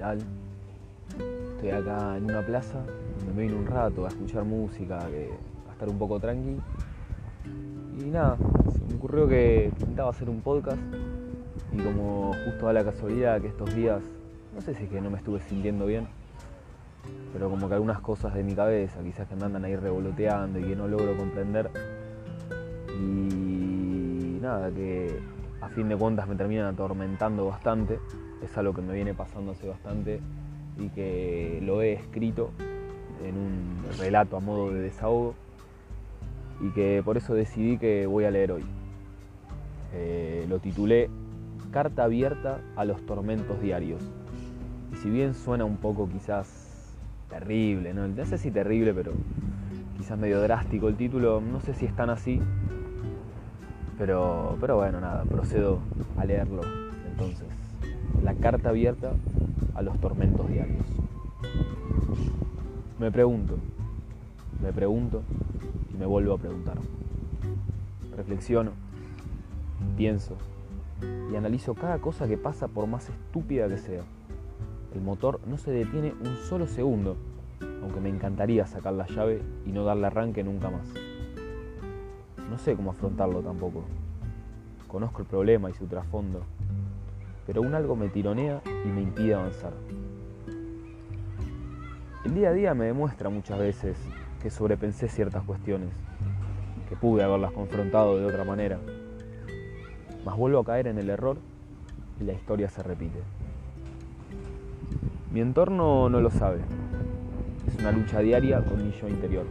Estoy acá en una plaza, me vine un rato a escuchar música, a estar un poco tranqui. Y nada, se me ocurrió que intentaba hacer un podcast y como justo da la casualidad que estos días, no sé si es que no me estuve sintiendo bien, pero como que algunas cosas de mi cabeza quizás que me andan ahí revoloteando y que no logro comprender. Y nada, que a fin de cuentas me terminan atormentando bastante. Es algo que me viene pasando hace bastante y que lo he escrito en un relato a modo de desahogo y que por eso decidí que voy a leer hoy. Eh, lo titulé Carta abierta a los tormentos diarios. Y si bien suena un poco quizás terrible, no, no sé si terrible, pero quizás medio drástico el título, no sé si es tan así, pero, pero bueno, nada, procedo a leerlo. Entonces, la carta abierta a los tormentos diarios. Me pregunto, me pregunto y me vuelvo a preguntar. Reflexiono, pienso y analizo cada cosa que pasa por más estúpida que sea. El motor no se detiene un solo segundo, aunque me encantaría sacar la llave y no darle arranque nunca más. No sé cómo afrontarlo tampoco. Conozco el problema y su trasfondo, pero un algo me tironea y me impide avanzar. El día a día me demuestra muchas veces que sobrepensé ciertas cuestiones, que pude haberlas confrontado de otra manera, mas vuelvo a caer en el error y la historia se repite. Mi entorno no lo sabe. Es una lucha diaria con mi yo interior,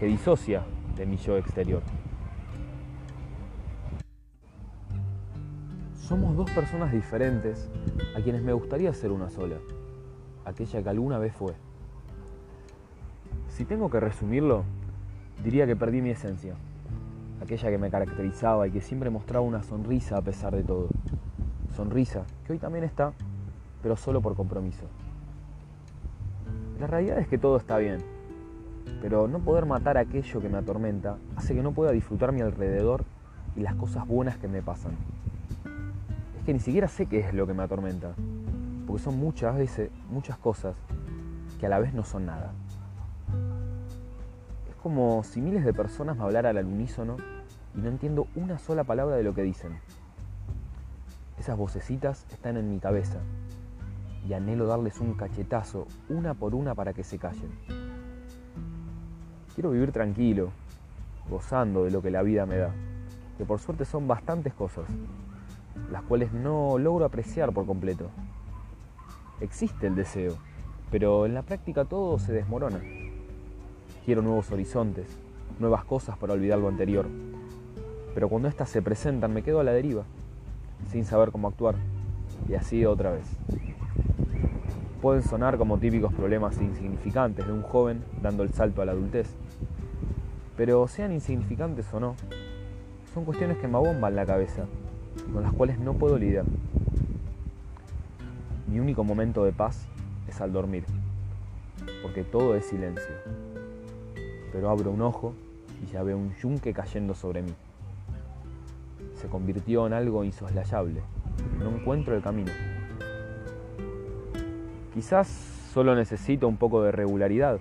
que disocia de mi yo exterior. Somos dos personas diferentes a quienes me gustaría ser una sola, aquella que alguna vez fue. Si tengo que resumirlo, diría que perdí mi esencia, aquella que me caracterizaba y que siempre mostraba una sonrisa a pesar de todo. Sonrisa que hoy también está, pero solo por compromiso. La realidad es que todo está bien, pero no poder matar aquello que me atormenta hace que no pueda disfrutar mi alrededor y las cosas buenas que me pasan. Que ni siquiera sé qué es lo que me atormenta, porque son muchas veces muchas cosas que a la vez no son nada. Es como si miles de personas me hablaran al unísono y no entiendo una sola palabra de lo que dicen. Esas vocecitas están en mi cabeza y anhelo darles un cachetazo una por una para que se callen. Quiero vivir tranquilo, gozando de lo que la vida me da, que por suerte son bastantes cosas, las cuales no logro apreciar por completo. Existe el deseo, pero en la práctica todo se desmorona. Quiero nuevos horizontes, nuevas cosas para olvidar lo anterior, pero cuando éstas se presentan me quedo a la deriva, sin saber cómo actuar, y así otra vez. Pueden sonar como típicos problemas insignificantes de un joven dando el salto a la adultez, pero sean insignificantes o no, son cuestiones que me abomban la cabeza con las cuales no puedo lidiar. Mi único momento de paz es al dormir, porque todo es silencio. Pero abro un ojo y ya veo un yunque cayendo sobre mí. Se convirtió en algo insoslayable. No encuentro el camino. Quizás solo necesito un poco de regularidad,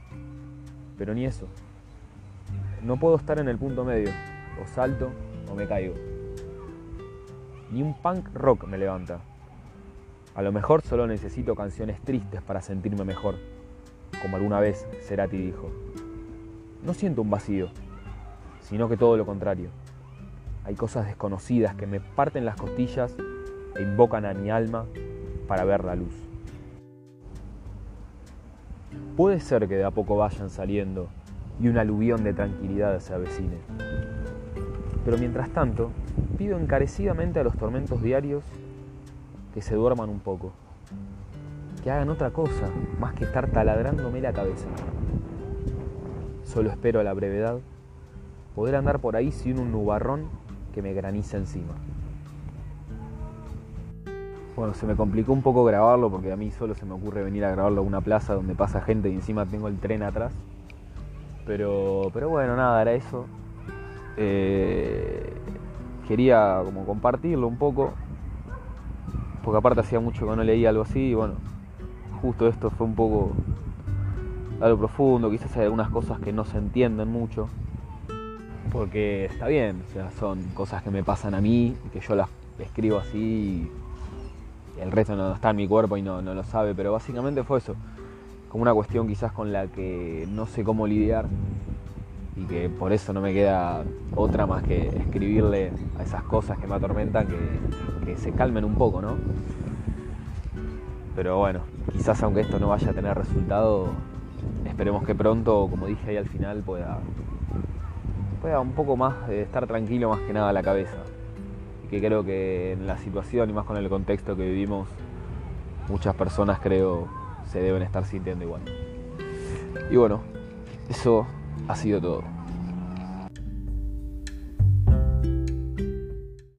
pero ni eso. No puedo estar en el punto medio, o salto o me caigo. Ni un punk rock me levanta. A lo mejor solo necesito canciones tristes para sentirme mejor, como alguna vez Cerati dijo. No siento un vacío, sino que todo lo contrario. Hay cosas desconocidas que me parten las costillas e invocan a mi alma para ver la luz. Puede ser que de a poco vayan saliendo y un aluvión de tranquilidad se avecine. Pero mientras tanto, pido encarecidamente a los tormentos diarios que se duerman un poco, que hagan otra cosa más que estar taladrándome la cabeza. Solo espero a la brevedad poder andar por ahí sin un nubarrón que me graniza encima. Bueno, se me complicó un poco grabarlo porque a mí solo se me ocurre venir a grabarlo a una plaza donde pasa gente y encima tengo el tren atrás. Pero, pero bueno, nada, era eso. Eh, quería como compartirlo un poco. Porque aparte hacía mucho que no leía algo así y bueno, justo esto fue un poco a lo profundo, quizás hay algunas cosas que no se entienden mucho, porque está bien, son cosas que me pasan a mí, que yo las escribo así y el resto no está en mi cuerpo y no, no lo sabe, pero básicamente fue eso, como una cuestión quizás con la que no sé cómo lidiar y que por eso no me queda otra más que escribirle a esas cosas que me atormentan que, que se calmen un poco, ¿no? Pero bueno, quizás aunque esto no vaya a tener resultado, esperemos que pronto, como dije ahí al final, pueda, pueda un poco más estar tranquilo más que nada la cabeza. Y que creo que en la situación y más con el contexto que vivimos, muchas personas creo se deben estar sintiendo igual. Y bueno, eso ha sido todo.